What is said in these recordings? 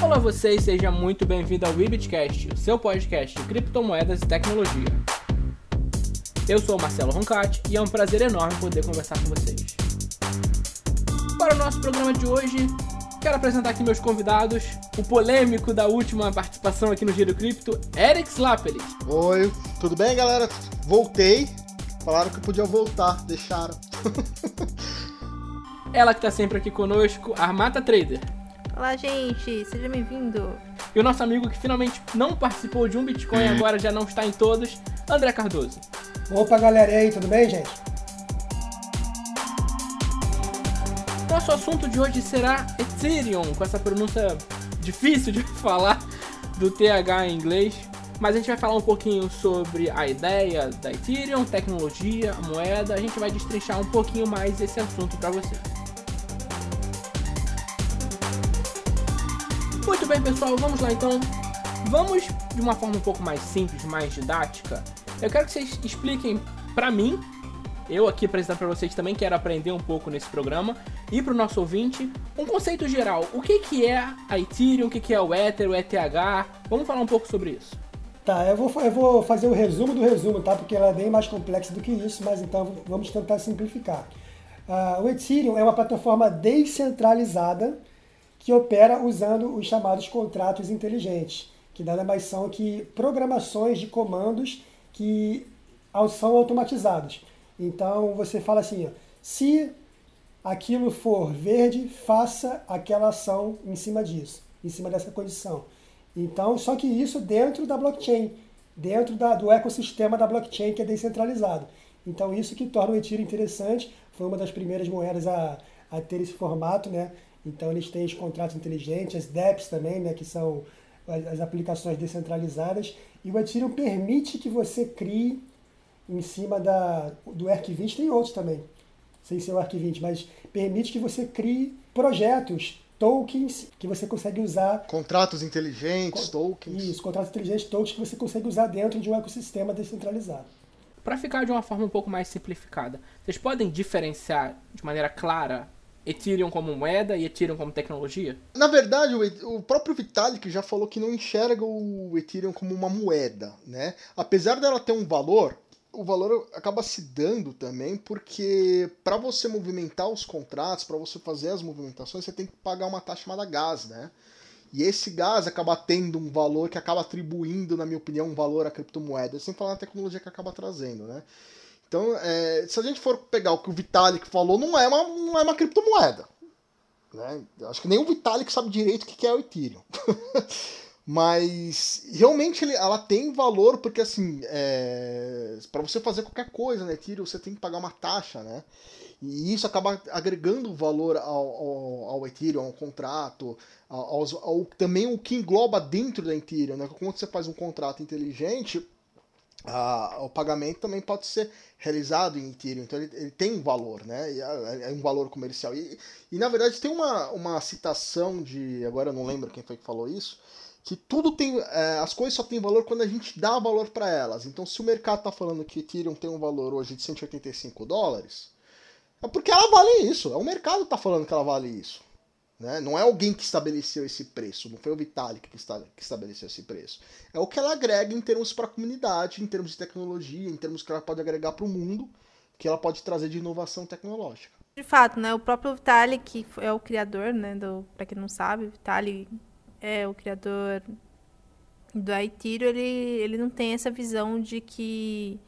Olá vocês, seja muito bem-vindo ao Webitcast, o seu podcast de criptomoedas e tecnologia. Eu sou o Marcelo Roncati e é um prazer enorme poder conversar com vocês. Para o nosso programa de hoje, quero apresentar aqui meus convidados, o polêmico da última participação aqui no Giro Cripto, Eric Slapeli. Oi, tudo bem galera? Voltei, falaram que podia voltar, deixaram. Ela que está sempre aqui conosco, Armata Trader. Olá, gente, seja bem-vindo. E o nosso amigo que finalmente não participou de um Bitcoin e agora já não está em todos, André Cardoso. Opa, galera, e aí, tudo bem, gente? Nosso assunto de hoje será Ethereum, com essa pronúncia difícil de falar do TH em inglês. Mas a gente vai falar um pouquinho sobre a ideia da Ethereum, tecnologia, a moeda. A gente vai destrinchar um pouquinho mais esse assunto para você. Muito bem, pessoal, vamos lá então. Vamos de uma forma um pouco mais simples, mais didática. Eu quero que vocês expliquem para mim, eu aqui apresentando para vocês também quero aprender um pouco nesse programa e para o nosso ouvinte um conceito geral. O que que é a Ethereum, o que que é o Ether, o ETH? Vamos falar um pouco sobre isso. Tá, eu vou, eu vou fazer o resumo do resumo, tá? Porque ela é bem mais complexa do que isso, mas então vamos tentar simplificar. Uh, o Ethereum é uma plataforma descentralizada que opera usando os chamados contratos inteligentes, que nada mais são que programações de comandos que são automatizados. Então você fala assim, ó, se aquilo for verde, faça aquela ação em cima disso, em cima dessa condição. Então, só que isso dentro da blockchain, dentro da, do ecossistema da blockchain que é descentralizado. Então, isso que torna o Ethereum interessante, foi uma das primeiras moedas a, a ter esse formato, né? Então eles têm os contratos inteligentes, as DEPs também, né, que são as aplicações descentralizadas. E o Ethereum permite que você crie em cima da, do ERC20, tem outros também, sem ser o ERC20, mas permite que você crie projetos, tokens, que você consegue usar. Contratos inteligentes, tokens. Isso, contratos inteligentes, tokens que você consegue usar dentro de um ecossistema descentralizado. Para ficar de uma forma um pouco mais simplificada, vocês podem diferenciar de maneira clara Ethereum como moeda e Ethereum como tecnologia? Na verdade, o, o próprio Vitalik já falou que não enxerga o Ethereum como uma moeda, né? Apesar dela ter um valor, o valor acaba se dando também porque para você movimentar os contratos, para você fazer as movimentações, você tem que pagar uma taxa chamada gás, né? E esse gás acaba tendo um valor que acaba atribuindo, na minha opinião, um valor à criptomoeda, sem falar na tecnologia que acaba trazendo, né? Então, é, se a gente for pegar o que o Vitalik falou, não é uma, não é uma criptomoeda. Né? Acho que nem o Vitalik sabe direito o que é o Ethereum. Mas realmente ele, ela tem valor porque assim, é, para você fazer qualquer coisa na Ethereum você tem que pagar uma taxa, né? E isso acaba agregando valor ao, ao, ao Ethereum, ao contrato, ao, ao, também o que engloba dentro da Ethereum. Né? Quando você faz um contrato inteligente, a, o pagamento também pode ser realizado em Ethereum, então ele, ele tem um valor, né? É, é um valor comercial. E, e na verdade tem uma, uma citação de. Agora eu não lembro quem foi que falou isso. Que tudo tem. É, as coisas só têm valor quando a gente dá valor para elas. Então, se o mercado está falando que Ethereum tem um valor hoje de 185 dólares, é porque ela vale isso. É o mercado que está falando que ela vale isso. Né? Não é alguém que estabeleceu esse preço, não foi o Vitalik que, está, que estabeleceu esse preço. É o que ela agrega em termos para a comunidade, em termos de tecnologia, em termos que ela pode agregar para o mundo, que ela pode trazer de inovação tecnológica. De fato, né? O próprio Vitalik, que é o criador, né? Para quem não sabe, Vitalik é o criador do Ethereum, ele, ele não tem essa visão de que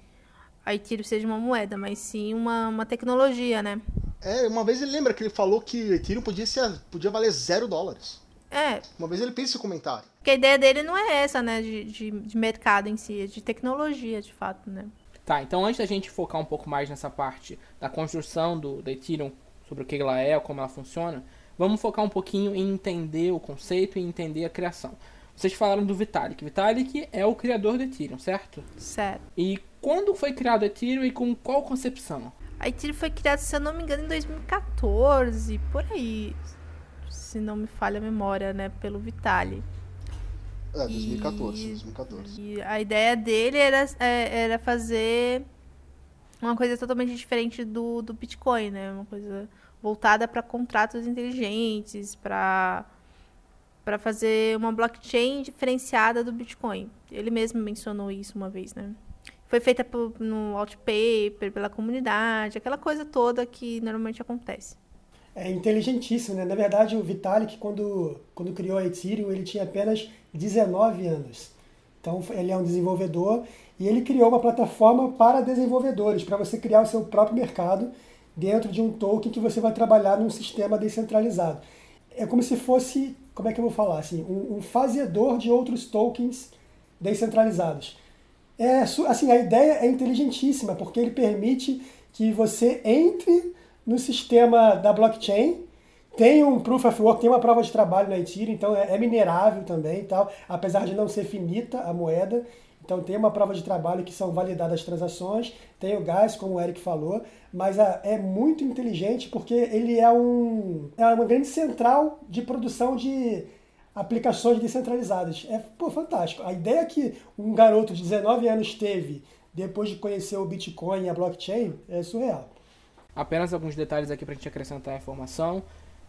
a Ethereum seja uma moeda, mas sim uma, uma tecnologia, né? É, uma vez ele lembra que ele falou que Ethereum podia, ser, podia valer zero dólares. É. Uma vez ele fez esse comentário. Porque a ideia dele não é essa, né? De, de, de mercado em si, é de tecnologia, de fato, né? Tá, então antes da gente focar um pouco mais nessa parte da construção do, da Ethereum, sobre o que ela é, como ela funciona, vamos focar um pouquinho em entender o conceito e entender a criação. Vocês falaram do Vitalik. Vitalik é o criador do Ethereum, certo? Certo. E quando foi criado o Ethereum e com qual concepção? A Ethereum foi criada, se eu não me engano, em 2014, por aí. Se não me falha a memória, né? Pelo Vitalik. É, 2014, e, 2014. E a ideia dele era, é, era fazer uma coisa totalmente diferente do, do Bitcoin, né? Uma coisa voltada para contratos inteligentes, para para fazer uma blockchain diferenciada do Bitcoin. Ele mesmo mencionou isso uma vez, né? Foi feita por, no white paper, pela comunidade, aquela coisa toda que normalmente acontece. É inteligentíssimo, né? Na verdade, o Vitalik, quando, quando criou a Ethereum, ele tinha apenas 19 anos. Então, ele é um desenvolvedor e ele criou uma plataforma para desenvolvedores, para você criar o seu próprio mercado dentro de um token que você vai trabalhar num sistema descentralizado. É como se fosse, como é que eu vou falar, assim, um, um fazedor de outros tokens descentralizados. É, assim, a ideia é inteligentíssima, porque ele permite que você entre no sistema da blockchain, tem um proof of work, tem uma prova de trabalho na Ethereum, então é, é minerável também, tal, apesar de não ser finita a moeda. Então tem uma prova de trabalho que são validadas as transações, tem o gás, como o Eric falou, mas é muito inteligente porque ele é, um, é uma grande central de produção de aplicações descentralizadas. É pô, fantástico. A ideia que um garoto de 19 anos teve depois de conhecer o Bitcoin e a blockchain é surreal. Apenas alguns detalhes aqui para a gente acrescentar a informação.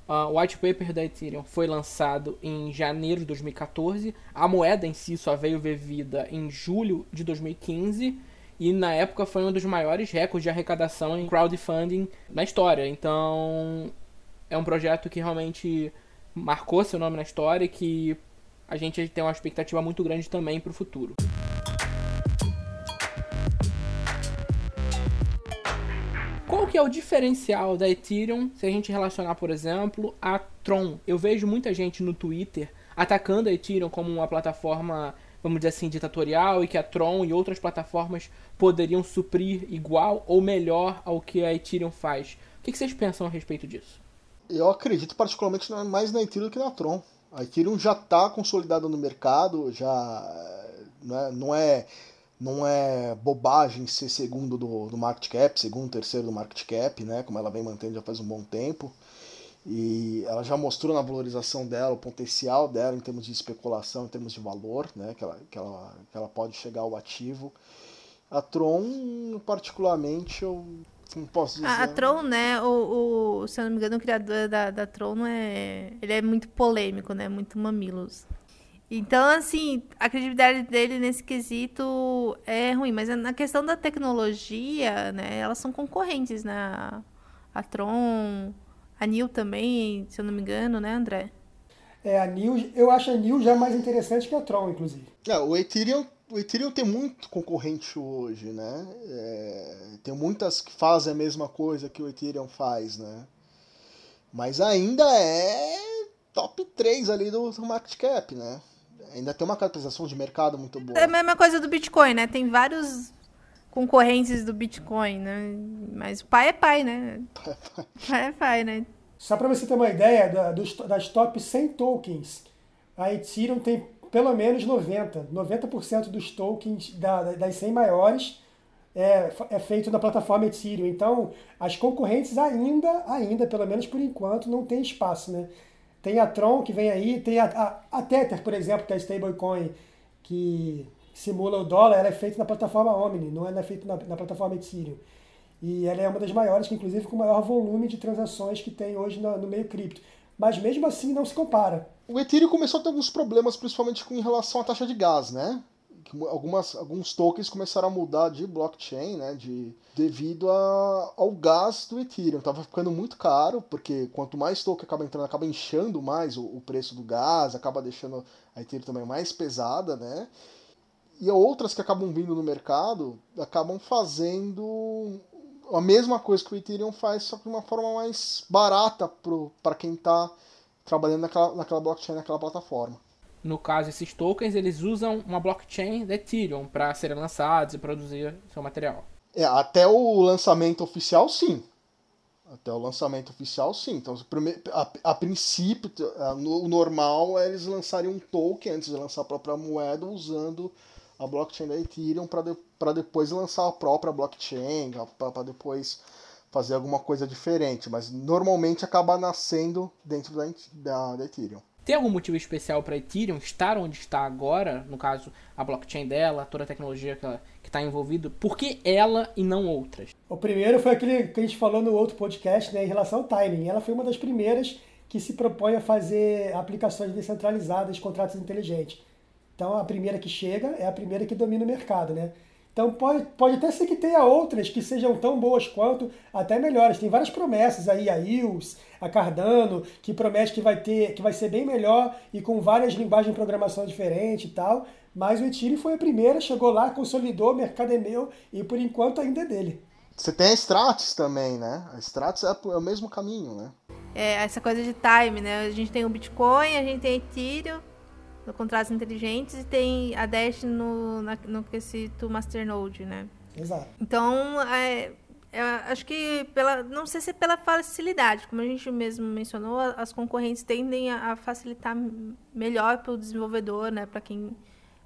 Uh, o white paper da Ethereum foi lançado em janeiro de 2014. A moeda em si só veio ver vida em julho de 2015. E na época foi um dos maiores recordes de arrecadação em crowdfunding na história. Então é um projeto que realmente marcou seu nome na história e que a gente tem uma expectativa muito grande também para o futuro. Qual que é o diferencial da Ethereum se a gente relacionar, por exemplo, a Tron? Eu vejo muita gente no Twitter atacando a Ethereum como uma plataforma, vamos dizer assim, ditatorial e que a Tron e outras plataformas poderiam suprir igual ou melhor ao que a Ethereum faz. O que vocês pensam a respeito disso? Eu acredito particularmente mais na Ethereum do que na Tron. A Ethereum já está consolidada no mercado, já não é, não é não é bobagem ser segundo do, do market cap, segundo, terceiro do market cap, né? Como ela vem mantendo já faz um bom tempo. E ela já mostrou na valorização dela, o potencial dela em termos de especulação, em termos de valor, né? Que ela, que ela, que ela pode chegar ao ativo. A Tron, particularmente, eu não posso dizer. A, a Tron, né? O, o, se eu não me engano, o criador da, da Tron é. Ele é muito polêmico, né? Muito mamilos. Então, assim, a credibilidade dele nesse quesito é ruim. Mas na questão da tecnologia, né? Elas são concorrentes, né? A Tron, a Nil também, se eu não me engano, né, André? É, a Nil, eu acho a Nil já mais interessante que a Tron, inclusive. É, o Ethereum, o Ethereum tem muito concorrente hoje, né? É, tem muitas que fazem a mesma coisa que o Ethereum faz, né? Mas ainda é top 3 ali do, do market cap, né? ainda tem uma capitalização de mercado muito boa. É a mesma coisa do Bitcoin, né? Tem vários concorrentes do Bitcoin, né? Mas o pai é pai, né? Pai é pai, pai, é pai né? Só para você ter uma ideia da, dos, das top 100 tokens, a Ethereum tem pelo menos 90. 90% dos tokens da, das 100 maiores é, é feito na plataforma Ethereum. Então, as concorrentes ainda, ainda, pelo menos por enquanto, não tem espaço, né? Tem a Tron que vem aí, tem a, a, a Tether, por exemplo, que é a stablecoin que simula o dólar, ela é feita na plataforma Omni, não é feita na, na plataforma Ethereum. E ela é uma das maiores, que inclusive com o maior volume de transações que tem hoje no, no meio cripto. Mas mesmo assim não se compara. O Ethereum começou a ter alguns problemas, principalmente com em relação à taxa de gás, né? algumas, alguns tokens começaram a mudar de blockchain, né, de, devido a, ao gás do Ethereum. Tava ficando muito caro, porque quanto mais token acaba entrando, acaba inchando mais o, o preço do gás, acaba deixando a Ethereum também mais pesada, né? E outras que acabam vindo no mercado acabam fazendo a mesma coisa que o Ethereum faz, só que de uma forma mais barata para quem está trabalhando naquela, naquela blockchain, naquela plataforma. No caso, esses tokens, eles usam uma blockchain da Ethereum para serem lançados e produzir seu material. É, até o lançamento oficial, sim. Até o lançamento oficial, sim. Então, a, a princípio, o normal é eles lançarem um token antes de lançar a própria moeda usando a blockchain da Ethereum para de, depois lançar a própria blockchain, para depois fazer alguma coisa diferente. Mas normalmente acaba nascendo dentro da, da, da Ethereum. Tem algum motivo especial para Ethereum estar onde está agora? No caso, a blockchain dela, toda a tecnologia que está envolvida. Por que ela e não outras? O primeiro foi aquele que a gente falou no outro podcast, né, em relação ao timing. Ela foi uma das primeiras que se propõe a fazer aplicações descentralizadas, contratos inteligentes. Então a primeira que chega é a primeira que domina o mercado, né? Então pode, pode até ser que tenha outras que sejam tão boas quanto, até melhores. Tem várias promessas aí, a ILS, a Cardano, que promete que vai ter, que vai ser bem melhor e com várias linguagens de programação diferentes e tal. Mas o Ethereum foi a primeira, chegou lá, consolidou, o mercado é meu e por enquanto ainda é dele. Você tem a Stratis também, né? A Stratis é, é o mesmo caminho, né? É, essa coisa de time, né? A gente tem o Bitcoin, a gente tem Ethereum, contratos inteligentes e tem a Dash no, na, no quesito Masternode, né? Exato. Então, é, é, acho que pela, não sei se é pela facilidade, como a gente mesmo mencionou, as concorrentes tendem a, a facilitar melhor para o desenvolvedor, né? Para quem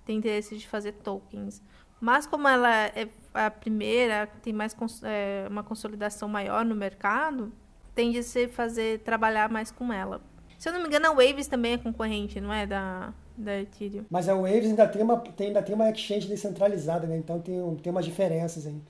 tem interesse de fazer tokens. Mas como ela é a primeira, tem mais é, uma consolidação maior no mercado, tende a se fazer trabalhar mais com ela. Se eu não me engano, a Waves também é concorrente, não é? Da, da Ethereum. Mas a Waves ainda tem uma, tem, ainda tem uma exchange descentralizada, né? Então tem, tem umas diferenças aí.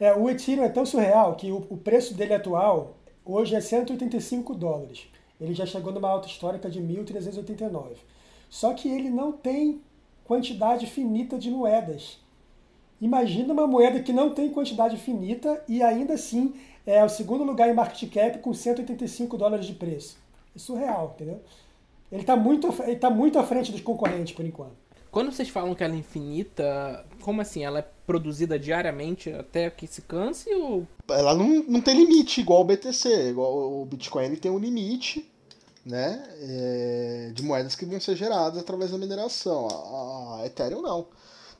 É, o Ethereum é tão surreal que o, o preço dele atual hoje é 185 dólares. Ele já chegou numa alta histórica de 1.389. Só que ele não tem quantidade finita de moedas. Imagina uma moeda que não tem quantidade finita e ainda assim é o segundo lugar em market cap com 185 dólares de preço. É surreal, entendeu? Ele está muito, ele tá muito à frente dos concorrentes por enquanto. Quando vocês falam que ela é infinita, como assim? Ela é produzida diariamente até que se canse ou. Ela não, não tem limite, igual o BTC. Igual o Bitcoin ele tem um limite né, é, de moedas que vão ser geradas através da mineração. A, a Ethereum não.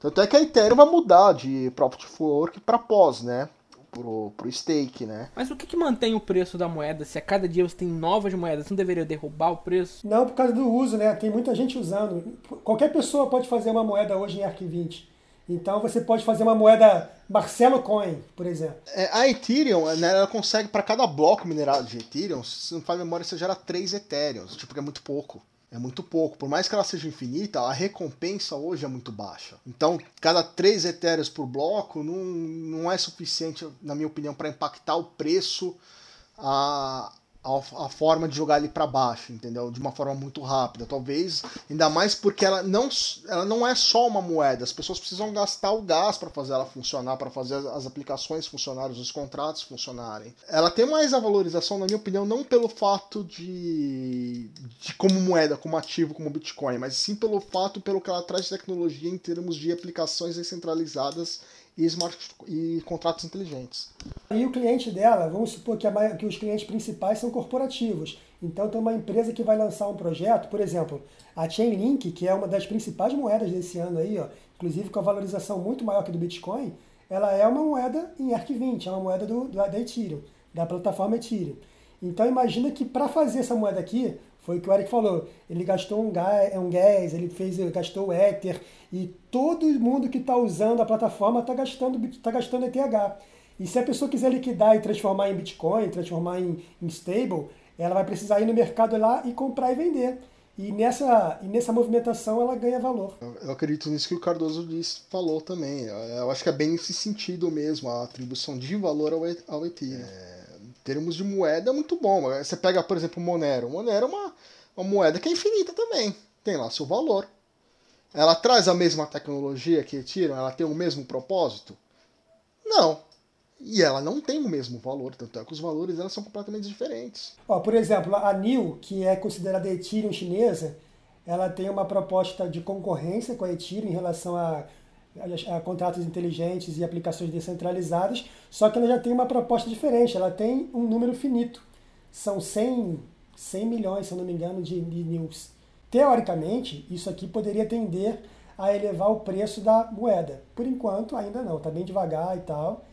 Tanto é que a Ethereum vai mudar de Proof of Work para pós, né? Pro, pro stake, né? Mas o que, que mantém o preço da moeda? Se a cada dia você tem novas moedas, não deveria derrubar o preço? Não, por causa do uso, né? Tem muita gente usando. Qualquer pessoa pode fazer uma moeda hoje em Arc20. Então você pode fazer uma moeda Marcelo Coin, por exemplo. É, a Ethereum, né, ela consegue para cada bloco minerado de Ethereum, se não faz memória, você gera 3 Ethereums, tipo que é muito pouco. É muito pouco. Por mais que ela seja infinita, a recompensa hoje é muito baixa. Então, cada 3 etéreos por bloco não, não é suficiente, na minha opinião, para impactar o preço a, a, a forma de jogar ele para baixo, entendeu? De uma forma muito rápida. Talvez, ainda mais porque ela não, ela não é só uma moeda. As pessoas precisam gastar o gás para fazer ela funcionar, para fazer as, as aplicações funcionarem, os contratos funcionarem. Ela tem mais a valorização, na minha opinião, não pelo fato de, de como moeda, como ativo, como Bitcoin, mas sim pelo fato pelo que ela traz de tecnologia em termos de aplicações descentralizadas e, smart, e contratos inteligentes. E o cliente dela, vamos supor que, a, que os clientes principais são corporativos. Então tem uma empresa que vai lançar um projeto, por exemplo, a Chainlink, que é uma das principais moedas desse ano aí, ó, inclusive com a valorização muito maior que do Bitcoin, ela é uma moeda em ERC20, é uma moeda do, do, da Ethereum, da plataforma Ethereum. Então imagina que para fazer essa moeda aqui, foi o que o Eric falou. Ele gastou um gás, um gás ele fez, gastou o Ether e todo mundo que está usando a plataforma está gastando, tá gastando ETH. E se a pessoa quiser liquidar e transformar em Bitcoin, transformar em, em stable, ela vai precisar ir no mercado lá e comprar e vender. E nessa, e nessa movimentação ela ganha valor. Eu acredito nisso que o Cardoso disse, falou também. Eu acho que é bem nesse sentido mesmo, a atribuição de valor ao, ao Ethereum. É termos de moeda é muito bom. Você pega, por exemplo, o Monero. Monero é uma, uma moeda que é infinita também. Tem lá seu valor. Ela traz a mesma tecnologia que Ethereum? Ela tem o mesmo propósito? Não. E ela não tem o mesmo valor, tanto é que os valores elas são completamente diferentes. Ó, por exemplo, a NIO, que é considerada Ethereum chinesa, ela tem uma proposta de concorrência com a Ethereum em relação a contratos inteligentes e aplicações descentralizadas, só que ela já tem uma proposta diferente, ela tem um número finito. São 100, 100 milhões, se eu não me engano, de, de news. Teoricamente, isso aqui poderia tender a elevar o preço da moeda. Por enquanto, ainda não, está bem devagar e tal.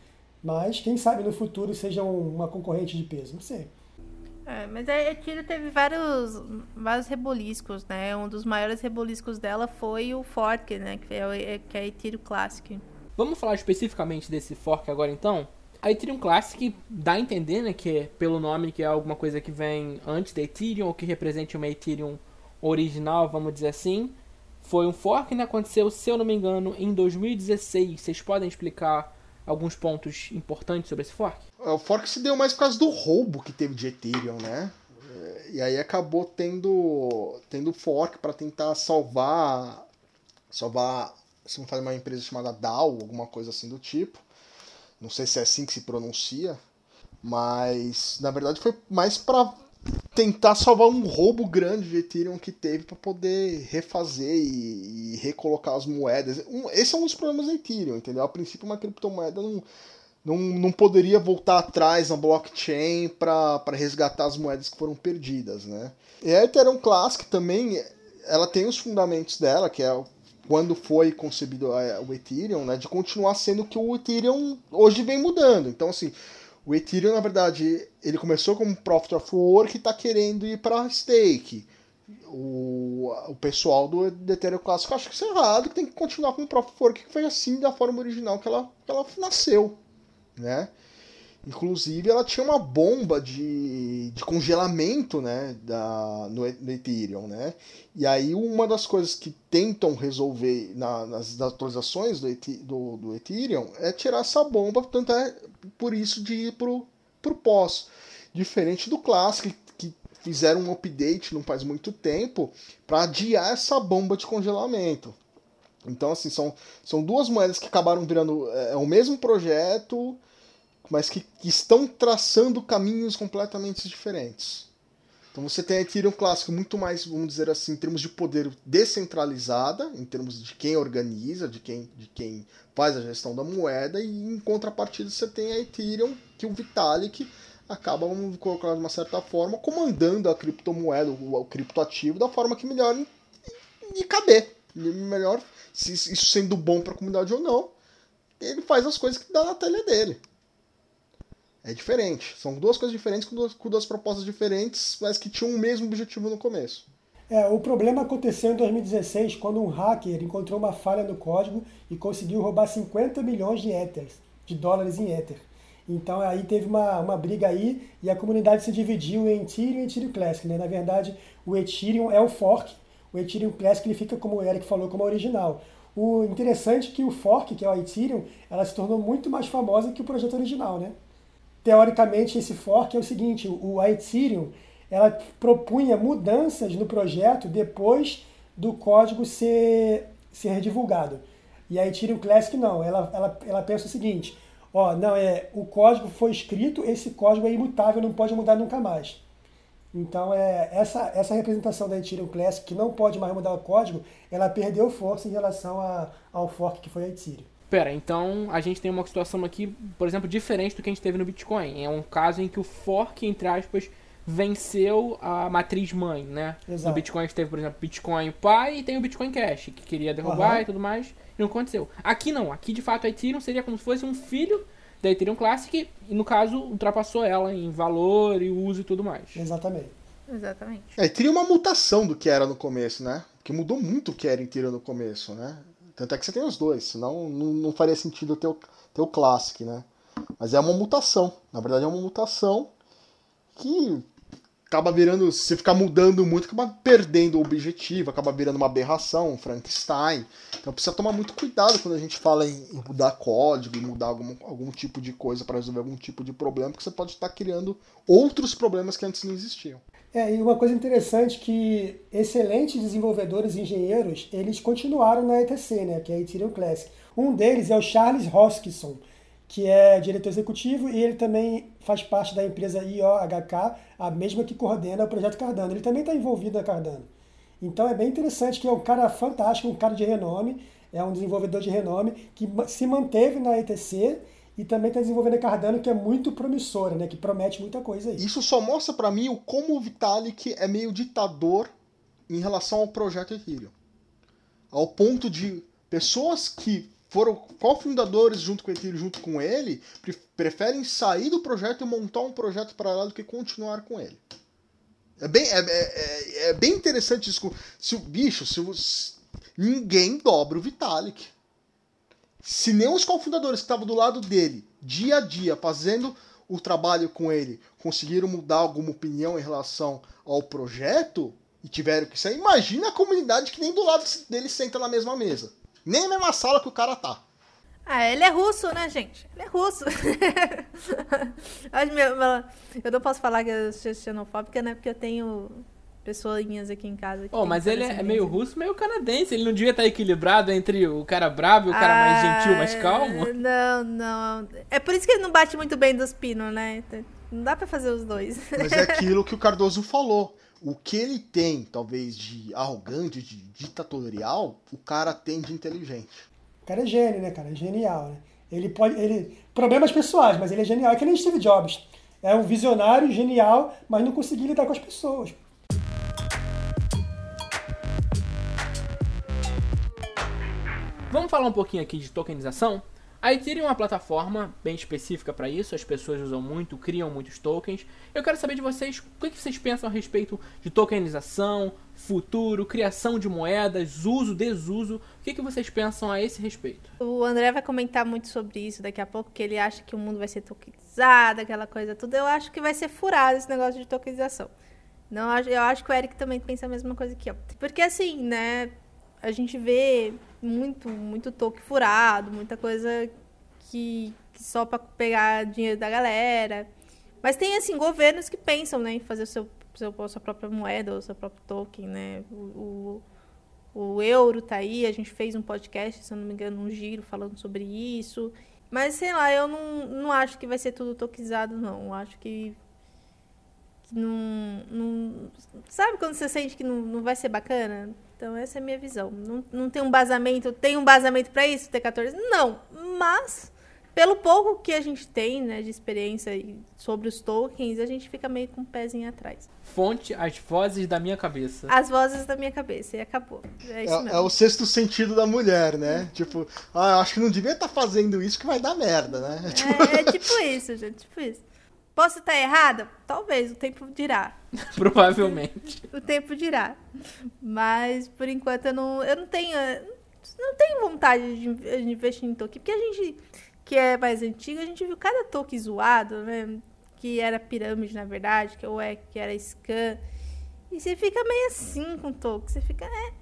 Mas quem sabe no futuro seja uma concorrente de peso, não sei. É, mas a Etira teve vários, vários reboliscos, né? Um dos maiores reboliscos dela foi o fork, né? Que é, é que é a Ethereum Classic. Vamos falar especificamente desse fork agora, então? A Ethereum Classic dá a entender, né, que é, pelo nome que é alguma coisa que vem antes da Ethereum ou que represente uma Ethereum original, vamos dizer assim. Foi um fork né, aconteceu, se eu não me engano, em 2016. Vocês podem explicar alguns pontos importantes sobre esse fork? É, o fork se deu mais por causa do roubo que teve de Ethereum, né? É, e aí acabou tendo tendo fork para tentar salvar salvar se não faz uma empresa chamada DAO, alguma coisa assim do tipo. Não sei se é assim que se pronuncia, mas na verdade foi mais para tentar salvar um roubo grande de Ethereum que teve para poder refazer e, e, recolocar as moedas. Um, esse é um dos problemas da Ethereum, entendeu? A princípio, uma criptomoeda não, não, não poderia voltar atrás na blockchain para resgatar as moedas que foram perdidas, né? E a Ethereum Classic também, ela tem os fundamentos dela, que é quando foi concebido o Ethereum, né, de continuar sendo que o Ethereum hoje vem mudando. Então, assim, o Ethereum, na verdade, ele começou como Profit of Work e está querendo ir para stake. O, o pessoal do, Ethereum Clássico acha que isso é errado, que tem que continuar com o Profit of Work, que foi assim da forma original que ela, que ela nasceu. Né? Inclusive, ela tinha uma bomba de, de congelamento né, da, no, no Ethereum. Né? E aí, uma das coisas que tentam resolver na, nas atualizações do, do, do, Ethereum é tirar essa bomba, portanto, é por isso de ir para o pós. Diferente do Classic, que fizeram um update não faz muito tempo para adiar essa bomba de congelamento. Então, assim, são, são duas moedas que acabaram virando é, é o mesmo projeto mas que, que estão traçando caminhos completamente diferentes. Então você tem a Ethereum clássico muito mais, vamos dizer assim, em termos de poder descentralizada, em termos de quem organiza, de quem, de quem faz a gestão da moeda, e em contrapartida você tem a Ethereum, que o Vitalik acaba, vamos colocar de uma certa forma, comandando a criptomoeda, o, o criptoativo, da forma que melhor lhe caber. Melhor, se isso sendo bom para a comunidade ou não, ele faz as coisas que dá na telha dele. É diferente. São duas coisas diferentes com duas, com duas propostas diferentes, mas que tinham o mesmo objetivo no começo. É, o problema aconteceu em 2016, quando um hacker encontrou uma falha no código e conseguiu roubar 50 milhões de Ethers, de dólares em Ether. Então aí teve uma, uma briga aí e a comunidade se dividiu em Ethereum e Ethereum Classic. Né? Na verdade, o Ethereum é o fork, o Ethereum Classic ele fica, como o Eric falou, como original. O interessante é que o fork, que é o Ethereum, ela se tornou muito mais famosa que o projeto original, né? Teoricamente, esse fork é o seguinte: o Ethereum ela propunha mudanças no projeto depois do código ser, ser divulgado. E a Ethereum Classic não, ela, ela, ela pensa o seguinte: ó, não, é, o código foi escrito, esse código é imutável, não pode mudar nunca mais. Então, é, essa, essa representação da Ethereum Classic, que não pode mais mudar o código, ela perdeu força em relação a, ao fork que foi a Ethereum. Pera, então a gente tem uma situação aqui, por exemplo, diferente do que a gente teve no Bitcoin. É um caso em que o fork, entre aspas, venceu a matriz mãe, né? Exato. No Bitcoin a gente teve, por exemplo, Bitcoin pai e tem o Bitcoin Cash, que queria derrubar uhum. e tudo mais, e não aconteceu. Aqui não, aqui de fato a Ethereum seria como se fosse um filho da Ethereum Classic e no caso ultrapassou ela em valor e uso e tudo mais. Exatamente. Exatamente. É, teria uma mutação do que era no começo, né? Que mudou muito o que era Ethereum no começo, né? Tanto é que você tem os dois, senão não, não faria sentido ter o, ter o Classic, né? Mas é uma mutação. Na verdade, é uma mutação que acaba virando. Se ficar mudando muito, acaba perdendo o objetivo, acaba virando uma aberração, um Frankenstein. Então precisa tomar muito cuidado quando a gente fala em, em mudar código, em mudar algum, algum tipo de coisa para resolver algum tipo de problema, porque você pode estar criando outros problemas que antes não existiam. É, e uma coisa interessante que excelentes desenvolvedores e engenheiros, eles continuaram na ETC, né, que é a Ethereum Classic. Um deles é o Charles Hoskinson, que é diretor executivo e ele também faz parte da empresa IOHK, a mesma que coordena o projeto Cardano. Ele também está envolvido na Cardano. Então é bem interessante que é um cara fantástico, um cara de renome, é um desenvolvedor de renome que se manteve na ETC e também está desenvolvendo a Cardano, que é muito promissora, né? Que promete muita coisa aí. Isso só mostra para mim o como o Vitalik é meio ditador em relação ao projeto Ethereum. Ao ponto de pessoas que foram cofundadores junto com o Ethereum, junto com ele, preferem sair do projeto e montar um projeto paralelo do que continuar com ele. É bem, é, é, é, é bem interessante isso. Se o bicho, se, se ninguém dobra o Vitalik se nem os cofundadores que estavam do lado dele, dia a dia, fazendo o trabalho com ele, conseguiram mudar alguma opinião em relação ao projeto e tiveram que sair, imagina a comunidade que nem do lado dele senta na mesma mesa. Nem na mesma sala que o cara tá. Ah, ele é russo, né, gente? Ele é russo. eu não posso falar que eu sou xenofóbica, né? Porque eu tenho pessoinhas aqui em casa. Oh, mas ele é meio russo, meio canadense. Ele não devia estar equilibrado entre o cara bravo e o cara ah, mais gentil, mais calmo? Não, não. É por isso que ele não bate muito bem dos pinos, né? Não dá pra fazer os dois. Mas é aquilo que o Cardoso falou. O que ele tem, talvez, de arrogante, de ditatorial, o cara tem de inteligente. O cara é gênio, né, cara? É genial, né? Ele pode. Ele... Problemas pessoais, mas ele é genial. É que nem Steve Jobs. É um visionário, genial, mas não conseguia lidar com as pessoas. Vamos falar um pouquinho aqui de tokenização? A Ethereum é uma plataforma bem específica para isso, as pessoas usam muito, criam muitos tokens. Eu quero saber de vocês o que vocês pensam a respeito de tokenização, futuro, criação de moedas, uso, desuso. O que vocês pensam a esse respeito? O André vai comentar muito sobre isso daqui a pouco, que ele acha que o mundo vai ser tokenizado, aquela coisa tudo. Eu acho que vai ser furado esse negócio de tokenização. Não, eu acho que o Eric também pensa a mesma coisa que eu. Porque assim, né, a gente vê muito, muito toque furado, muita coisa que, que só para pegar dinheiro da galera. Mas tem, assim, governos que pensam né, em fazer o seu, seu, sua própria moeda, o seu próprio token, né? O, o, o euro tá aí, a gente fez um podcast, se eu não me engano, um giro falando sobre isso. Mas, sei lá, eu não, não acho que vai ser tudo tokenizado, não. Acho que não, não, sabe quando você sente que não, não vai ser bacana? Então, essa é a minha visão. Não, não tem um basamento. Tem um basamento para isso, T14? Não. Mas, pelo pouco que a gente tem né, de experiência sobre os tokens, a gente fica meio com um pezinho atrás. Fonte, as vozes da minha cabeça. As vozes da minha cabeça, e acabou. É, isso é, é o sexto sentido da mulher, né? Tipo, ah, acho que não devia estar tá fazendo isso que vai dar merda, né? É, é tipo isso, gente. Tipo isso. Posso estar errada? Talvez, o tempo dirá. Provavelmente. o tempo dirá. Mas, por enquanto, eu não, eu não tenho. Não tenho vontade de investir em token. Porque a gente, que é mais antigo, a gente viu cada token zoado, né? Que era pirâmide, na verdade, que, ou é, que era scan. E você fica meio assim com token. Você fica, é,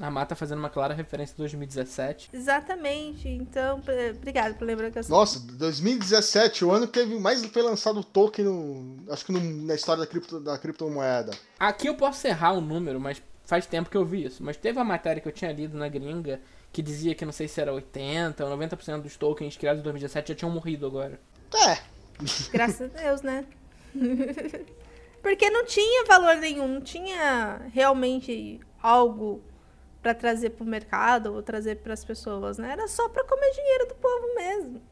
A Mata fazendo uma clara referência a 2017. Exatamente. Então, obrigado por lembrar que eu Nossa, 2017, o ano que mais foi lançado o token no, acho que no, na história da, cripto, da criptomoeda. Aqui eu posso errar o número, mas faz tempo que eu vi isso. Mas teve uma matéria que eu tinha lido na gringa que dizia que não sei se era 80 ou 90% dos tokens criados em 2017 já tinham morrido agora. É. Graças a Deus, né? Porque não tinha valor nenhum, não tinha realmente algo para trazer para o mercado ou trazer para as pessoas, né? Era só para comer dinheiro do povo mesmo.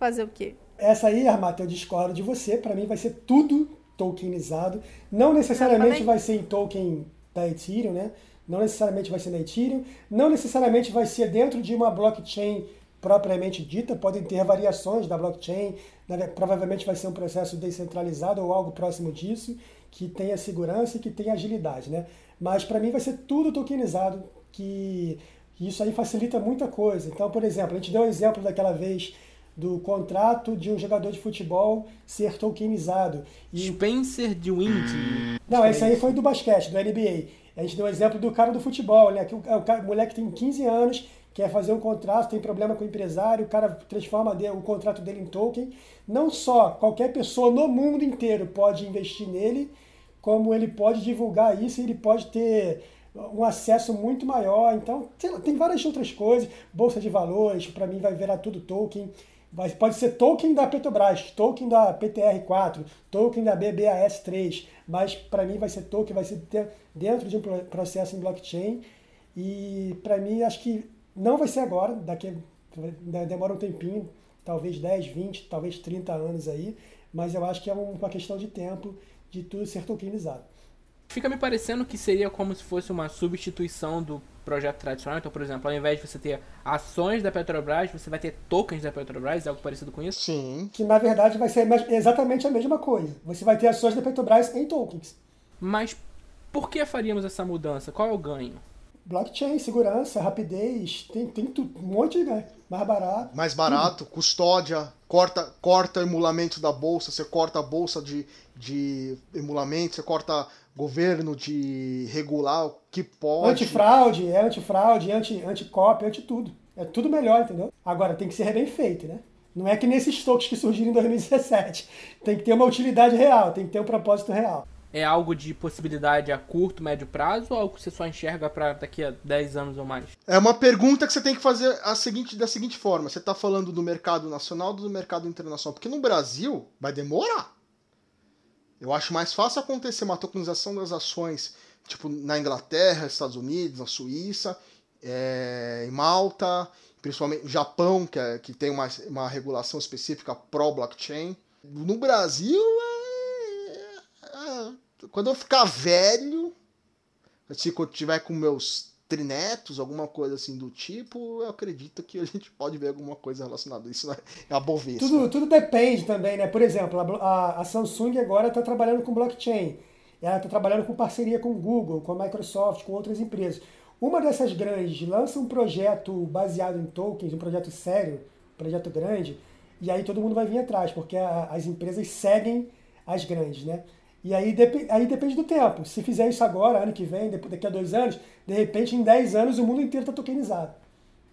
Fazer o quê? Essa aí, Armata, eu discordo de você. Para mim vai ser tudo tokenizado. Não necessariamente vai ser em token da Ethereum, né? Não necessariamente vai ser na Ethereum. Não necessariamente vai ser dentro de uma blockchain propriamente dita. Podem ter variações da blockchain. Provavelmente vai ser um processo descentralizado ou algo próximo disso que tenha segurança e que tenha agilidade, né? Mas para mim vai ser tudo tokenizado, que isso aí facilita muita coisa. Então, por exemplo, a gente deu um exemplo daquela vez do contrato de um jogador de futebol ser tokenizado. E... Spencer de Wind. Não, esse aí foi do basquete, do NBA. A gente deu o um exemplo do cara do futebol, né? Que o, o, o moleque tem 15 anos, quer fazer um contrato, tem problema com o empresário, o cara transforma o contrato dele em token. Não só qualquer pessoa no mundo inteiro pode investir nele, como ele pode divulgar isso e ele pode ter um acesso muito maior. Então, lá, tem várias outras coisas. Bolsa de valores, para mim vai virar tudo token. Vai, pode ser token da Petrobras, token da PTR4, token da BBAS3, mas para mim vai ser token, vai ser dentro de um processo em blockchain. E para mim, acho que não vai ser agora, daqui demora um tempinho, talvez 10, 20, talvez 30 anos aí, mas eu acho que é uma questão de tempo de tudo ser tokenizado. Fica me parecendo que seria como se fosse uma substituição do projeto tradicional. Então, por exemplo, ao invés de você ter ações da Petrobras, você vai ter tokens da Petrobras, algo parecido com isso? Sim. Que na verdade vai ser exatamente a mesma coisa. Você vai ter ações da Petrobras em tokens. Mas por que faríamos essa mudança? Qual é o ganho? Blockchain, segurança, rapidez, tem, tem tudo, um monte de ganho. Mais barato. Mais barato, tudo. custódia, corta, corta emulamento da bolsa, você corta a bolsa de, de emulamento, você corta governo de regular o que pode. Antifraude, é antifraude, anti, anticópia, anti tudo. É tudo melhor, entendeu? Agora tem que ser bem feito, né? Não é que nesses tokens que surgiram em 2017. Tem que ter uma utilidade real, tem que ter um propósito real. É algo de possibilidade a curto, médio prazo ou algo que você só enxerga para daqui a 10 anos ou mais? É uma pergunta que você tem que fazer a seguinte, da seguinte forma: você está falando do mercado nacional do mercado internacional? Porque no Brasil vai demorar. Eu acho mais fácil acontecer uma tokenização das ações, tipo na Inglaterra, Estados Unidos, na Suíça, é, em Malta, principalmente Japão, que, é, que tem uma, uma regulação específica pró-blockchain. No Brasil, é, quando eu ficar velho, se eu tiver com meus trinetos, alguma coisa assim do tipo, eu acredito que a gente pode ver alguma coisa relacionada a isso na é a Bovespa. Tudo, tudo depende também, né? Por exemplo, a, a Samsung agora está trabalhando com blockchain. Ela está trabalhando com parceria com o Google, com a Microsoft, com outras empresas. Uma dessas grandes lança um projeto baseado em tokens, um projeto sério, um projeto grande, e aí todo mundo vai vir atrás, porque a, as empresas seguem as grandes, né? E aí, dep aí depende do tempo. Se fizer isso agora, ano que vem, daqui a dois anos, de repente em 10 anos o mundo inteiro está tokenizado.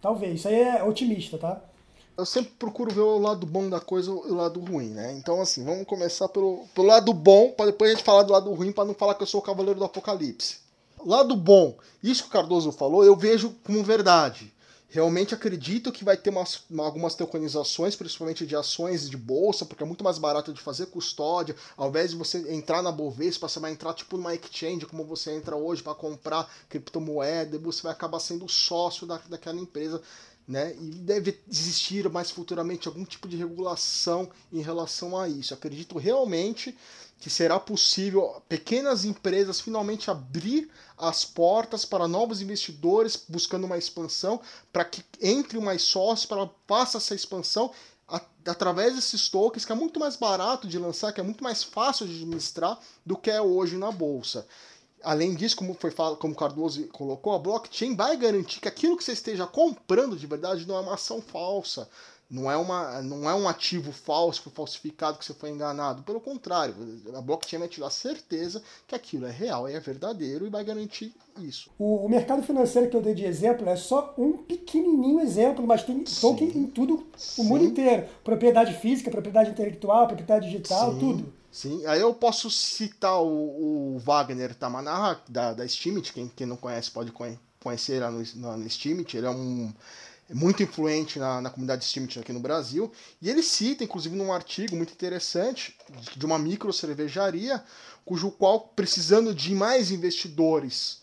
Talvez. Isso aí é otimista, tá? Eu sempre procuro ver o lado bom da coisa e o lado ruim, né? Então, assim, vamos começar pelo, pelo lado bom, para depois a gente falar do lado ruim, para não falar que eu sou o cavaleiro do apocalipse. Lado bom, isso que o Cardoso falou, eu vejo como verdade. Realmente acredito que vai ter umas, algumas tokenizações, principalmente de ações de bolsa, porque é muito mais barato de fazer custódia. Ao invés de você entrar na Bovespa, você vai entrar tipo numa exchange, como você entra hoje para comprar criptomoeda, você vai acabar sendo sócio da, daquela empresa. Né? E deve existir mais futuramente algum tipo de regulação em relação a isso. Acredito realmente que será possível pequenas empresas finalmente abrir as portas para novos investidores buscando uma expansão, para que entre mais sócios, para faça essa expansão através desses tokens, que é muito mais barato de lançar, que é muito mais fácil de administrar do que é hoje na bolsa. Além disso, como foi como Cardoso colocou, a blockchain vai garantir que aquilo que você esteja comprando de verdade não é uma ação falsa, não é, uma, não é um ativo falso, falsificado, que você foi enganado. Pelo contrário, a blockchain vai te dar certeza que aquilo é real, é verdadeiro e vai garantir isso. O, o mercado financeiro que eu dei de exemplo é só um pequenininho exemplo, mas tem token em tudo, Sim. o mundo inteiro. Propriedade física, propriedade intelectual, propriedade digital, Sim. tudo. Sim, aí eu posso citar o, o Wagner Tamanara, da, da Steemit, quem, quem não conhece pode conhecer lá no, no Steemit, ele é um muito influente na, na comunidade Steemit aqui no Brasil, e ele cita, inclusive, num artigo muito interessante de uma micro cervejaria, cujo qual, precisando de mais investidores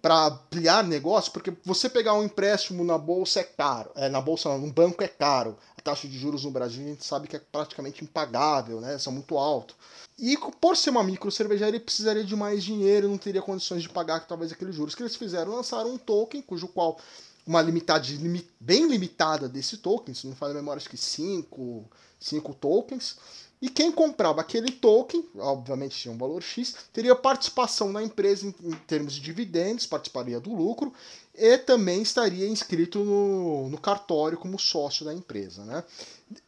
para ampliar negócio, porque você pegar um empréstimo na bolsa é caro, é, na bolsa não, no banco é caro, a taxa de juros no Brasil a gente sabe que é praticamente impagável, né, são muito alto. E por ser uma micro cervejaria, precisaria de mais dinheiro, não teria condições de pagar talvez aqueles juros. Que eles fizeram? Lançaram um token, cujo qual uma limitade bem limitada desse token, se não me falha a memória, acho que 5 cinco, tokens. E quem comprava aquele token, obviamente tinha um valor X, teria participação na empresa em, em termos de dividendos, participaria do lucro e também estaria inscrito no, no cartório como sócio da empresa. Né?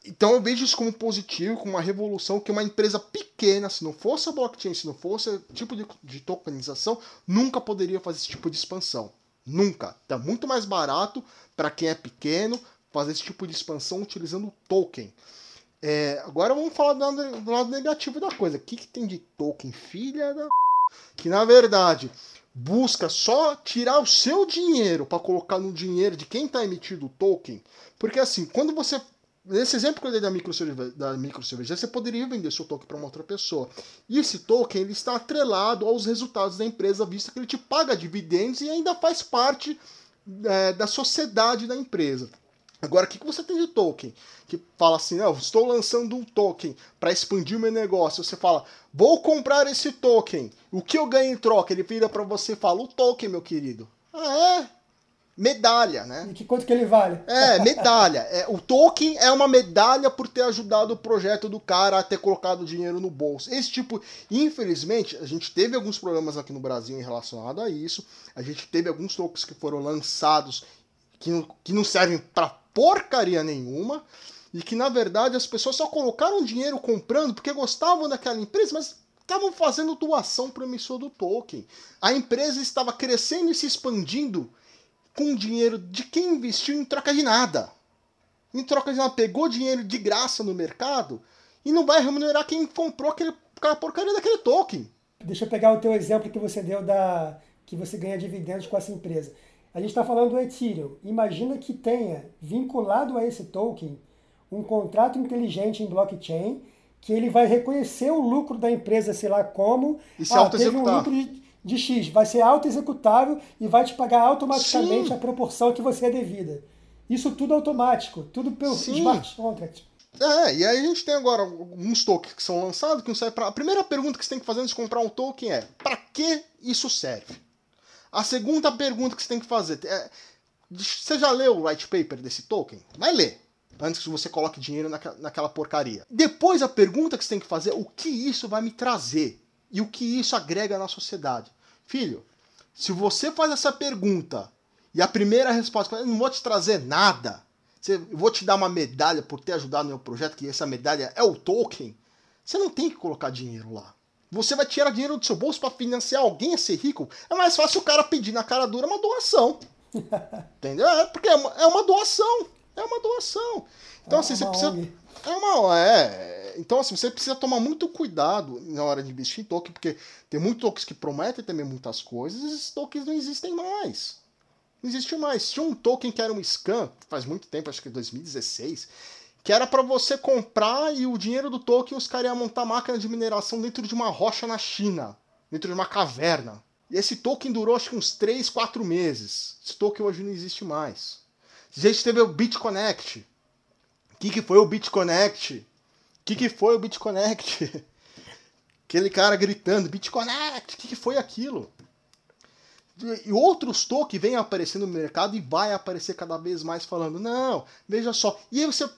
Então eu vejo isso como positivo, como uma revolução que uma empresa pequena, se não fosse a blockchain, se não fosse tipo de, de tokenização, nunca poderia fazer esse tipo de expansão. Nunca. Tá muito mais barato para quem é pequeno fazer esse tipo de expansão utilizando token. É, agora vamos falar do lado, do lado, negativo da coisa. O que, que tem de token, filha da. Que na verdade busca só tirar o seu dinheiro para colocar no dinheiro de quem está emitindo o token. Porque assim, quando você Nesse exemplo que eu dei da microcerveja, da microcerveja, você poderia vender seu token para uma outra pessoa. E esse token ele está atrelado aos resultados da empresa, visto que ele te paga dividendos e ainda faz parte é, da sociedade da empresa. Agora, o que, que você tem de token? Que fala assim, não, estou lançando um token para expandir o meu negócio. Você fala, vou comprar esse token. O que eu ganho em troca? Ele vira para você e fala, o token, meu querido. Ah, é? Medalha, né? E que quanto que ele vale? É, medalha. É, o token é uma medalha por ter ajudado o projeto do cara a ter colocado dinheiro no bolso. Esse tipo, infelizmente, a gente teve alguns problemas aqui no Brasil em relacionado a isso. A gente teve alguns tokens que foram lançados que não, que não servem para porcaria nenhuma e que na verdade as pessoas só colocaram dinheiro comprando porque gostavam daquela empresa, mas estavam fazendo doação para o emissor do token. A empresa estava crescendo e se expandindo com dinheiro de quem investiu em troca de nada. Em troca de nada, pegou dinheiro de graça no mercado e não vai remunerar quem comprou aquele, aquela porcaria daquele token. Deixa eu pegar o teu exemplo que você deu da que você ganha dividendos com essa empresa. A gente está falando do Ethereum. Imagina que tenha vinculado a esse token um contrato inteligente em blockchain que ele vai reconhecer o lucro da empresa, sei lá como. E se ah, teve um lucro de, de X, vai ser auto-executável e vai te pagar automaticamente Sim. a proporção que você é devida. Isso tudo automático, tudo pelo Sim. smart contract. É, e aí a gente tem agora alguns tokens que são lançados que não servem para. A primeira pergunta que você tem que fazer antes de comprar um token é: para que isso serve? A segunda pergunta que você tem que fazer é: você já leu o white paper desse token? Vai ler antes que você coloque dinheiro naquela porcaria. Depois a pergunta que você tem que fazer é o que isso vai me trazer e o que isso agrega na sociedade. Filho, se você faz essa pergunta e a primeira resposta é não vou te trazer nada, eu vou te dar uma medalha por ter ajudado no meu projeto, que essa medalha é o token, você não tem que colocar dinheiro lá. Você vai tirar dinheiro do seu bolso para financiar alguém a ser rico. É mais fácil o cara pedir na cara dura uma doação. Entendeu? É porque é uma, é uma doação. É uma doação. Então, é assim, você precisa. ONG. É uma. É. Então, assim, você precisa tomar muito cuidado na hora de investir em token, porque tem muitos tokens que prometem também muitas coisas, e esses tokens não existem mais. Não existe mais. Tinha um token que era um scam, faz muito tempo, acho que 2016, que era para você comprar e o dinheiro do token os caras iam montar máquina de mineração dentro de uma rocha na China, dentro de uma caverna. E esse token durou acho que uns 3, 4 meses. Esse token hoje não existe mais. A gente teve o BitConnect. O que, que foi o BitConnect? O que, que foi o BitConnect? Aquele cara gritando, BitConnect, o que, que foi aquilo? E outros tokens vêm aparecendo no mercado e vai aparecer cada vez mais falando, não, veja só. E você.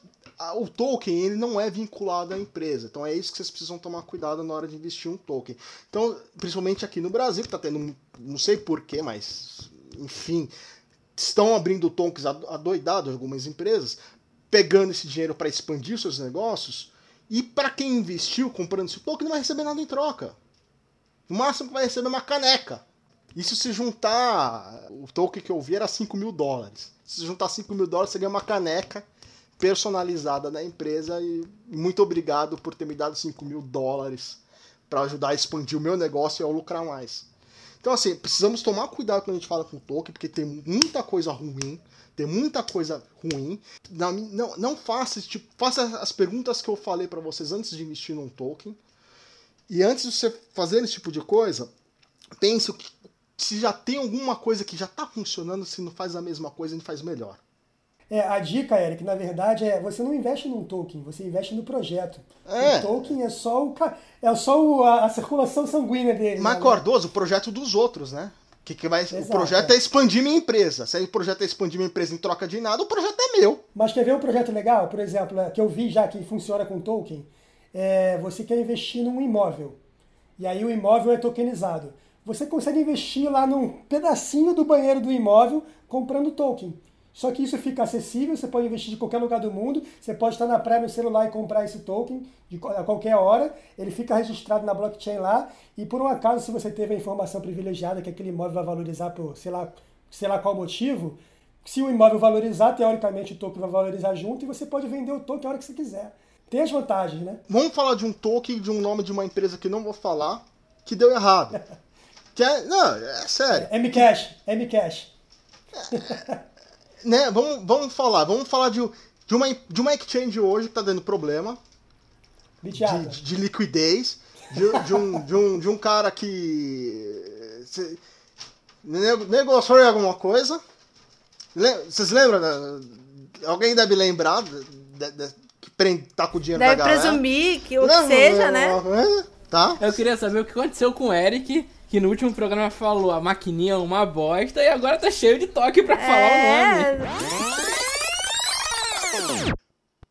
O token ele não é vinculado à empresa. Então é isso que vocês precisam tomar cuidado na hora de investir um token. Então, principalmente aqui no Brasil, que está tendo. Não sei porquê, mas. Enfim, estão abrindo tokens adoidados algumas empresas, pegando esse dinheiro para expandir seus negócios, e para quem investiu comprando esse token não vai receber nada em troca. O máximo que vai receber é uma caneca. Isso se juntar. O token que eu vi era 5 mil dólares. Se juntar 5 mil dólares, você ganha uma caneca personalizada da empresa. E muito obrigado por ter me dado 5 mil dólares para ajudar a expandir o meu negócio e a lucrar mais. Então, assim, precisamos tomar cuidado quando a gente fala com token, porque tem muita coisa ruim, tem muita coisa ruim. Não, não, não faça, tipo, faça as perguntas que eu falei para vocês antes de investir num token. E antes de você fazer esse tipo de coisa, pense se já tem alguma coisa que já está funcionando, se não faz a mesma coisa, a gente faz melhor. É, a dica, Eric, na verdade, é você não investe num token, você investe no projeto. É. O token é só, o, é só o, a, a, circulação sanguínea dele. Mas, né? Cardoso, o projeto dos outros, né? Que, que vai, Exato, o projeto é. é. expandir minha empresa. Se o projeto é expandir minha empresa em troca de nada, o projeto é meu. Mas quer ver um projeto legal, por exemplo, é, que eu vi já que funciona com token? É, você quer investir num imóvel. E aí o imóvel é tokenizado. Você consegue investir lá num pedacinho do banheiro do imóvel comprando token. Só que isso fica acessível, você pode investir de qualquer lugar do mundo, você pode estar na praia no celular e comprar esse token de, a qualquer hora, ele fica registrado na blockchain lá, e por um acaso, se você teve a informação privilegiada que aquele imóvel vai valorizar por sei lá, sei lá qual motivo, se o imóvel valorizar, teoricamente o token vai valorizar junto e você pode vender o token a hora que você quiser. Tem as vantagens, né? Vamos falar de um token de um nome de uma empresa que não vou falar, que deu errado. que é, não, é sério. Mcash, Mcash. né, vamos, vamos falar, vamos falar de, de, uma, de uma exchange hoje que está dando problema. De, de, de, liquidez. De, de, um, de, um, de um cara que se, negociou em alguma coisa. Vocês lembram? Né? Alguém deve lembrar de, de, que prende, tá com o dinheiro deve da galera. Deve presumir que o que seja, né? Tá? Eu queria saber o que aconteceu com o Eric que no último programa falou a maquininha é uma bosta e agora tá cheio de toque pra é... falar o nome.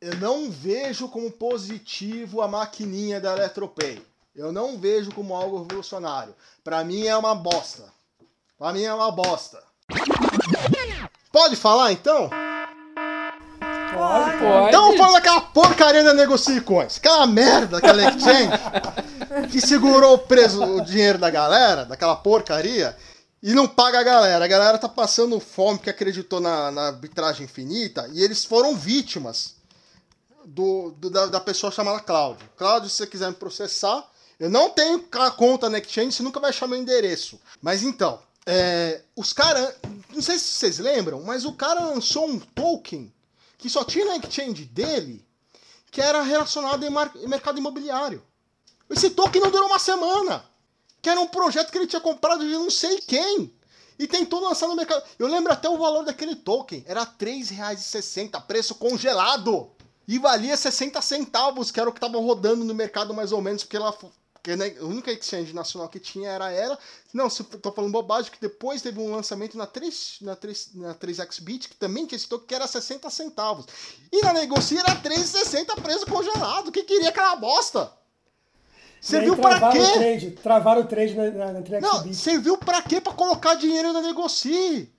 Eu não vejo como positivo a maquininha da Eletropay. Eu não vejo como algo revolucionário. Para mim é uma bosta. Para mim é uma bosta. Pode falar então? Pode. Então vamos falar daquela porcaria da Negocicoins. Aquela merda, aquela exchange que segurou preso o dinheiro da galera, daquela porcaria, e não paga a galera. A galera tá passando fome porque acreditou na, na arbitragem infinita e eles foram vítimas do, do da, da, pessoa chamada Cláudio. Cláudio, se você quiser me processar, eu não tenho a conta na Exchange, você nunca vai achar meu endereço. Mas então, é, os caras. Não sei se vocês lembram, mas o cara lançou um token que só tinha na Exchange dele que era relacionado em, mercado imobiliário. Esse token não durou uma semana que era um projeto que ele tinha comprado de não sei quem. E tentou lançar no mercado. Eu lembro até o valor daquele token. Era R$ 3,60, preço congelado. E valia 60 centavos, que era o que estava rodando no mercado mais ou menos, porque ela. Porque, né, a única exchange nacional que tinha era ela. Não, se tô falando bobagem, que depois teve um lançamento na 3, na 3, na 3xBit, que também tinha esse token, que era 60 centavos. E na negocia era 3,60 preço congelado. Quem queria aquela bosta? Serviu pra quê? O trade, travaram o trade na, na, na Não, serviu pra quê? Pra colocar dinheiro na negocie.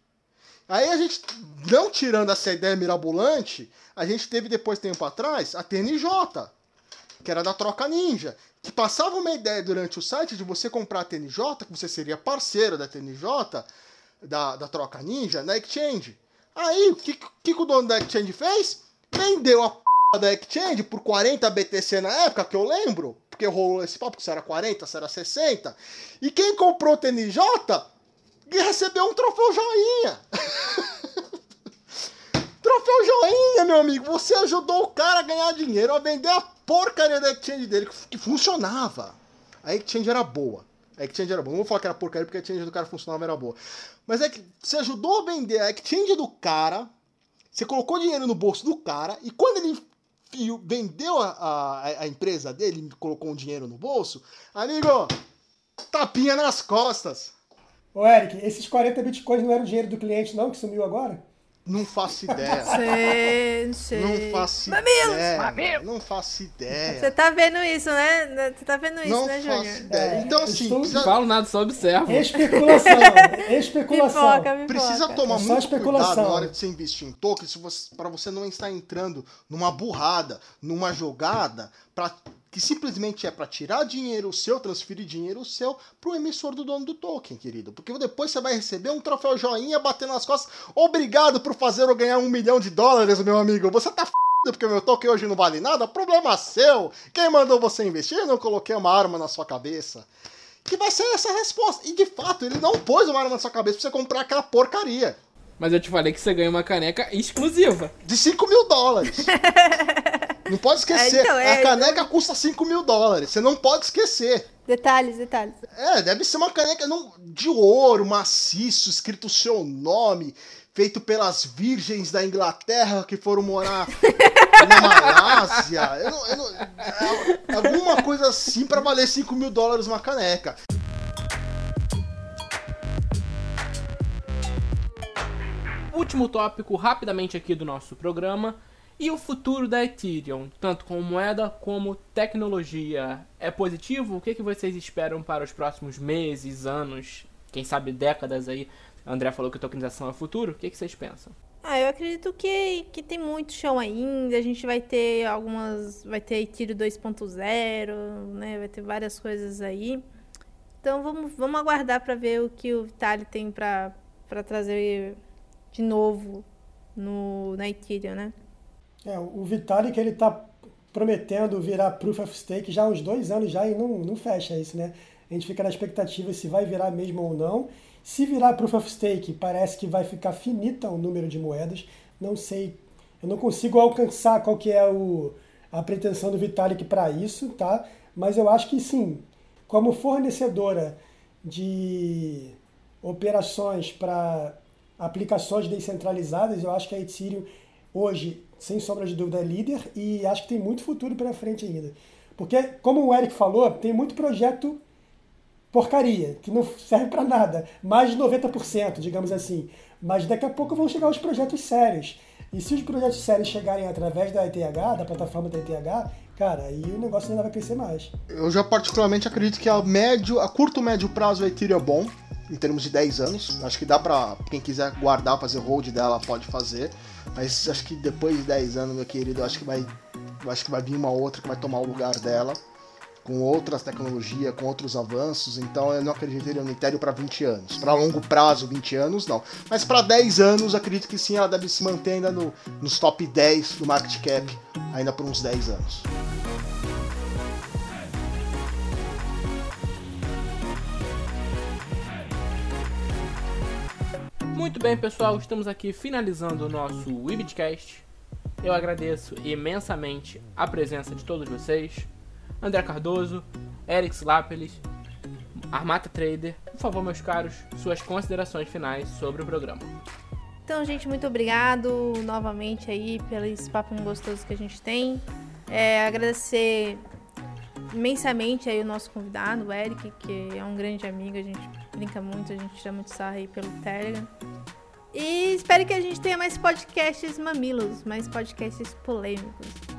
Aí a gente, não tirando essa ideia mirabolante, a gente teve depois, tempo atrás, a TNJ, que era da Troca Ninja, que passava uma ideia durante o site de você comprar a TNJ, que você seria parceiro da TNJ, da, da Troca Ninja, na Exchange. Aí, o que, que, que o dono da Exchange fez? Vendeu a p da Exchange por 40 BTC na época, que eu lembro, porque rolou esse papo, se era 40, se era 60. E quem comprou o TNJ recebeu um troféu joinha. troféu joinha, meu amigo. Você ajudou o cara a ganhar dinheiro, a vender a porcaria da exchange dele, que funcionava. A exchange era boa. A exchange era boa. Não vou falar que era porcaria porque a exchange do cara funcionava era boa. Mas é que você ajudou a vender a exchange do cara, você colocou dinheiro no bolso do cara, e quando ele vendeu a, a, a empresa dele, colocou um dinheiro no bolso, amigo, tapinha nas costas. Ô, Eric, esses 40 bitcoins não eram dinheiro do cliente, não, que sumiu agora? Não faço ideia. Sei, sei. Não faço Mamilos! ideia. Mamilos! Não faço ideia. Você tá vendo isso, né? Você tá vendo isso, não né, Júnior? Não faço ideia. É, então, assim... Estou... Precisa... Não falo nada, só observo. Especulação. Especulação. Pipoca, pipoca. Precisa tomar é muito cuidado na hora de você investir em tokens para você não estar entrando numa burrada, numa jogada, para que simplesmente é para tirar dinheiro seu, transferir dinheiro seu pro emissor do dono do token, querido. Porque depois você vai receber um troféu joinha batendo nas costas. Obrigado por fazer eu ganhar um milhão de dólares, meu amigo. Você tá f porque meu token hoje não vale nada? Problema seu. Quem mandou você investir? Eu não coloquei uma arma na sua cabeça. Que vai ser essa resposta. E de fato, ele não pôs uma arma na sua cabeça pra você comprar aquela porcaria. Mas eu te falei que você ganha uma caneca exclusiva. De 5 mil dólares. não pode esquecer. É, então, é, a caneca custa 5 mil dólares. Você não pode esquecer. Detalhes, detalhes. É, deve ser uma caneca não, de ouro, maciço, escrito o seu nome, feito pelas virgens da Inglaterra que foram morar na Malásia. Eu não, eu não, é, alguma coisa assim para valer 5 mil dólares uma caneca. último tópico, rapidamente aqui do nosso programa, e o futuro da Ethereum, tanto como moeda como tecnologia. É positivo? O que, que vocês esperam para os próximos meses, anos, quem sabe décadas aí? André falou que tokenização é futuro. O que, que vocês pensam? Ah, eu acredito que, que tem muito chão ainda. A gente vai ter algumas. Vai ter Ethereum 2.0, né? Vai ter várias coisas aí. Então vamos, vamos aguardar para ver o que o Vitalik tem para trazer de novo no, na Ethereum, né? É, o Vitalik ele está prometendo virar Proof of Stake já há uns dois anos já e não, não fecha isso, né? A gente fica na expectativa se vai virar mesmo ou não. Se virar Proof of Stake, parece que vai ficar finita o número de moedas. Não sei, eu não consigo alcançar qual que é o, a pretensão do Vitalik para isso, tá? Mas eu acho que sim, como fornecedora de operações para aplicações descentralizadas, eu acho que a Ethereum hoje, sem sombra de dúvida, é líder e acho que tem muito futuro pela frente ainda. Porque, como o Eric falou, tem muito projeto porcaria, que não serve para nada, mais de 90%, digamos assim. Mas daqui a pouco vão chegar os projetos sérios. E se os projetos sérios chegarem através da ETH, da plataforma da ETH, cara, aí o negócio ainda vai crescer mais. Eu já particularmente acredito que a médio, a curto médio prazo a Ethereum é bom em termos de 10 anos. Acho que dá pra quem quiser guardar, fazer hold dela, pode fazer. Mas acho que depois de 10 anos, meu querido, acho que vai. Acho que vai vir uma outra que vai tomar o lugar dela. Com outras tecnologias, com outros avanços, então eu não acreditaria no Ethereum para 20 anos. Para longo prazo, 20 anos, não. Mas para 10 anos, acredito que sim, ela deve se manter ainda no, nos top 10 do market cap, ainda por uns 10 anos. Muito bem, pessoal, estamos aqui finalizando o nosso Webcast. Eu agradeço imensamente a presença de todos vocês. André Cardoso, Eric Lapelis, Armata Trader. Por favor, meus caros, suas considerações finais sobre o programa. Então, gente, muito obrigado novamente aí pelo papo gostoso que a gente tem. É, agradecer imensamente aí o nosso convidado, o Eric, que é um grande amigo, a gente brinca muito, a gente tira muito sarro aí pelo Telegram. E espero que a gente tenha mais podcasts mamilos, mais podcasts polêmicos.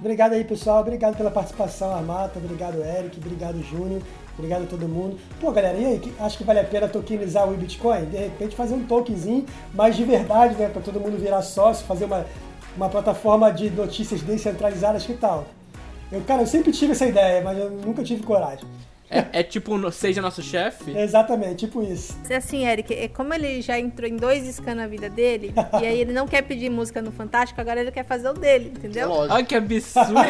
Obrigado aí, pessoal. Obrigado pela participação, Armata. Obrigado, Eric. Obrigado, Júnior. Obrigado a todo mundo. Pô, galera, e aí? Acho que vale a pena tokenizar o Bitcoin? De repente fazer um tokenzinho, mas de verdade, né? Para todo mundo virar sócio, fazer uma, uma plataforma de notícias descentralizadas, que tal? Eu, cara, eu sempre tive essa ideia, mas eu nunca tive coragem. É, é tipo, seja nosso chefe? Exatamente, tipo isso. Assim, Eric, é como ele já entrou em dois scans na vida dele, e aí ele não quer pedir música no Fantástico, agora ele quer fazer o dele, entendeu? É lógico. Olha que absurdo!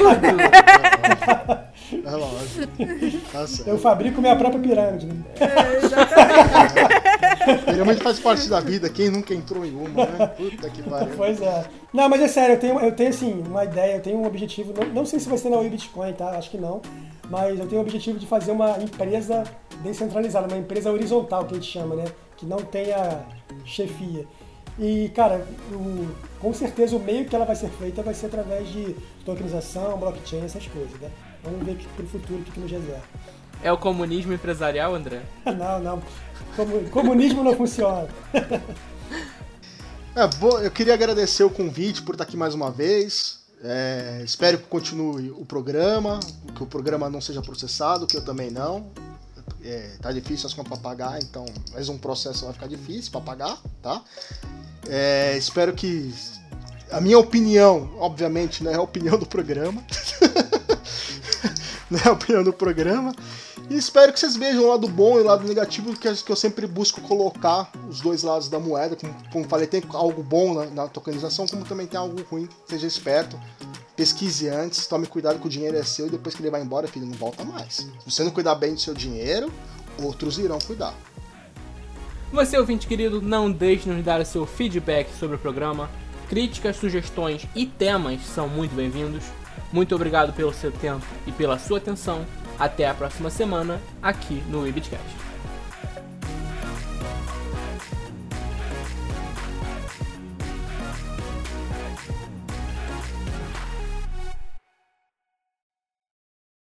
é lógico. Tá Eu fabrico minha própria pirâmide. Né? É, exatamente. Pirâmide faz parte da vida, quem nunca entrou em uma, né? Puta que pariu. Pois é. Não, mas é sério, eu tenho, eu tenho assim, uma ideia, eu tenho um objetivo, não, não sei se vai ser na Bitcoin, tá? Acho que não mas eu tenho o objetivo de fazer uma empresa descentralizada, uma empresa horizontal que a gente chama, né? Que não tenha chefia. E, cara, o, com certeza o meio que ela vai ser feita vai ser através de tokenização, blockchain, essas coisas, né? Vamos ver para o futuro o que, nos reserva. É o comunismo empresarial, André? não, não. Comunismo não funciona. é, bom, eu queria agradecer o convite por estar aqui mais uma vez. É, espero que continue o programa, que o programa não seja processado, que eu também não. É, tá difícil as contas para pagar, então mais um processo vai ficar difícil para pagar, tá? É, espero que a minha opinião, obviamente, não é a opinião do programa, não é a opinião do programa. E espero que vocês vejam o lado bom e o lado negativo, que, que eu sempre busco colocar os dois lados da moeda. Como, como falei, tem algo bom na, na tokenização, como também tem algo ruim. Seja esperto, pesquise antes, tome cuidado que o dinheiro é seu e depois que ele vai embora, filho, não volta mais. Se você não cuidar bem do seu dinheiro, outros irão cuidar. Você, ouvinte querido, não deixe de nos dar o seu feedback sobre o programa. Críticas, sugestões e temas são muito bem-vindos. Muito obrigado pelo seu tempo e pela sua atenção. Até a próxima semana aqui no Ibitcast.